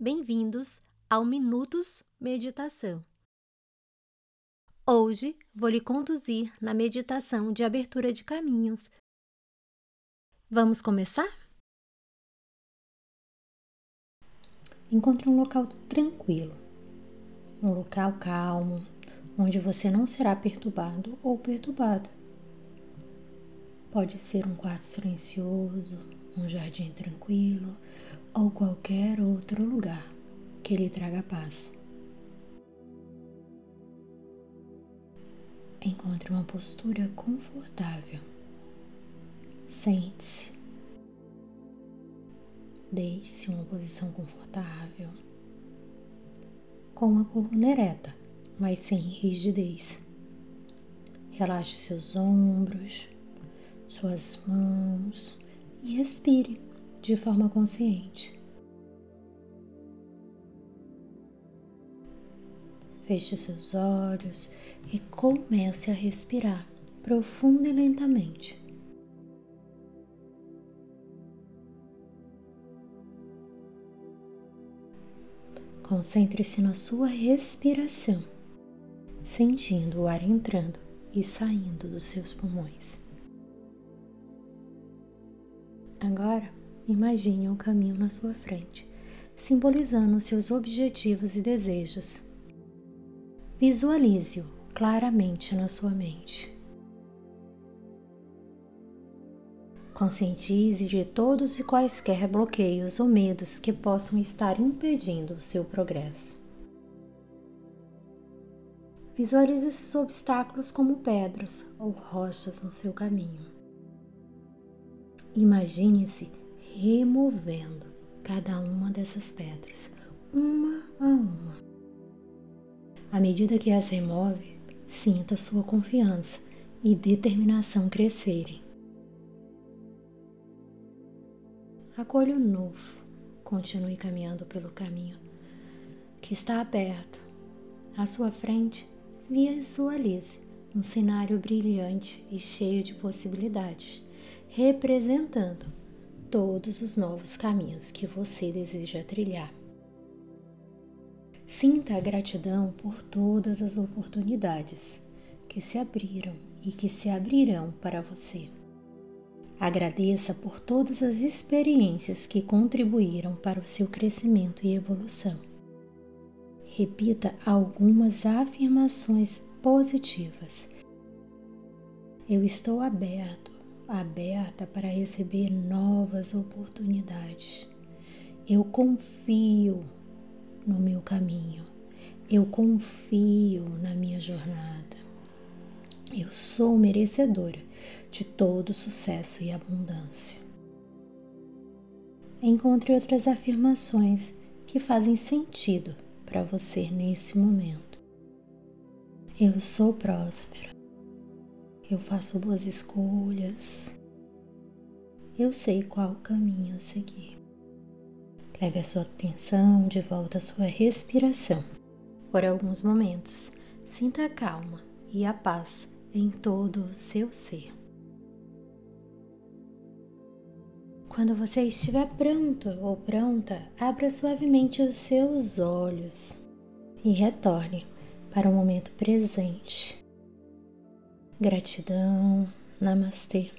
bem-vindos ao Minutos Meditação. Hoje vou lhe conduzir na meditação de abertura de caminhos. Vamos começar? Encontre um local tranquilo, um local calmo, onde você não será perturbado ou perturbada. Pode ser um quarto silencioso, um jardim tranquilo ou qualquer outro lugar que lhe traga paz. Encontre uma postura confortável. Sente-se. Deixe-se em uma posição confortável, com a coluna ereta, mas sem rigidez. Relaxe seus ombros, suas mãos e respire de forma consciente. Feche seus olhos e comece a respirar profundo e lentamente. Concentre-se na sua respiração, sentindo o ar entrando e saindo dos seus pulmões. Agora, imagine um caminho na sua frente, simbolizando seus objetivos e desejos. Visualize-o claramente na sua mente. Conscientize de todos e quaisquer bloqueios ou medos que possam estar impedindo o seu progresso. Visualize esses obstáculos como pedras ou rochas no seu caminho. Imagine-se removendo cada uma dessas pedras, uma a uma. À medida que as remove, sinta sua confiança e determinação crescerem. Acolha o novo, continue caminhando pelo caminho que está aberto. À sua frente, visualize um cenário brilhante e cheio de possibilidades, representando todos os novos caminhos que você deseja trilhar. Sinta a gratidão por todas as oportunidades que se abriram e que se abrirão para você. Agradeça por todas as experiências que contribuíram para o seu crescimento e evolução. Repita algumas afirmações positivas. Eu estou aberto aberta para receber novas oportunidades. Eu confio no meu caminho. Eu confio na minha jornada. Eu sou merecedora de todo sucesso e abundância. Encontre outras afirmações que fazem sentido para você nesse momento. Eu sou próspera eu faço boas escolhas, eu sei qual caminho seguir. Leve a sua atenção de volta à sua respiração. Por alguns momentos, sinta a calma e a paz em todo o seu ser. Quando você estiver pronto ou pronta, abra suavemente os seus olhos e retorne para o momento presente. Gratidão. Namastê.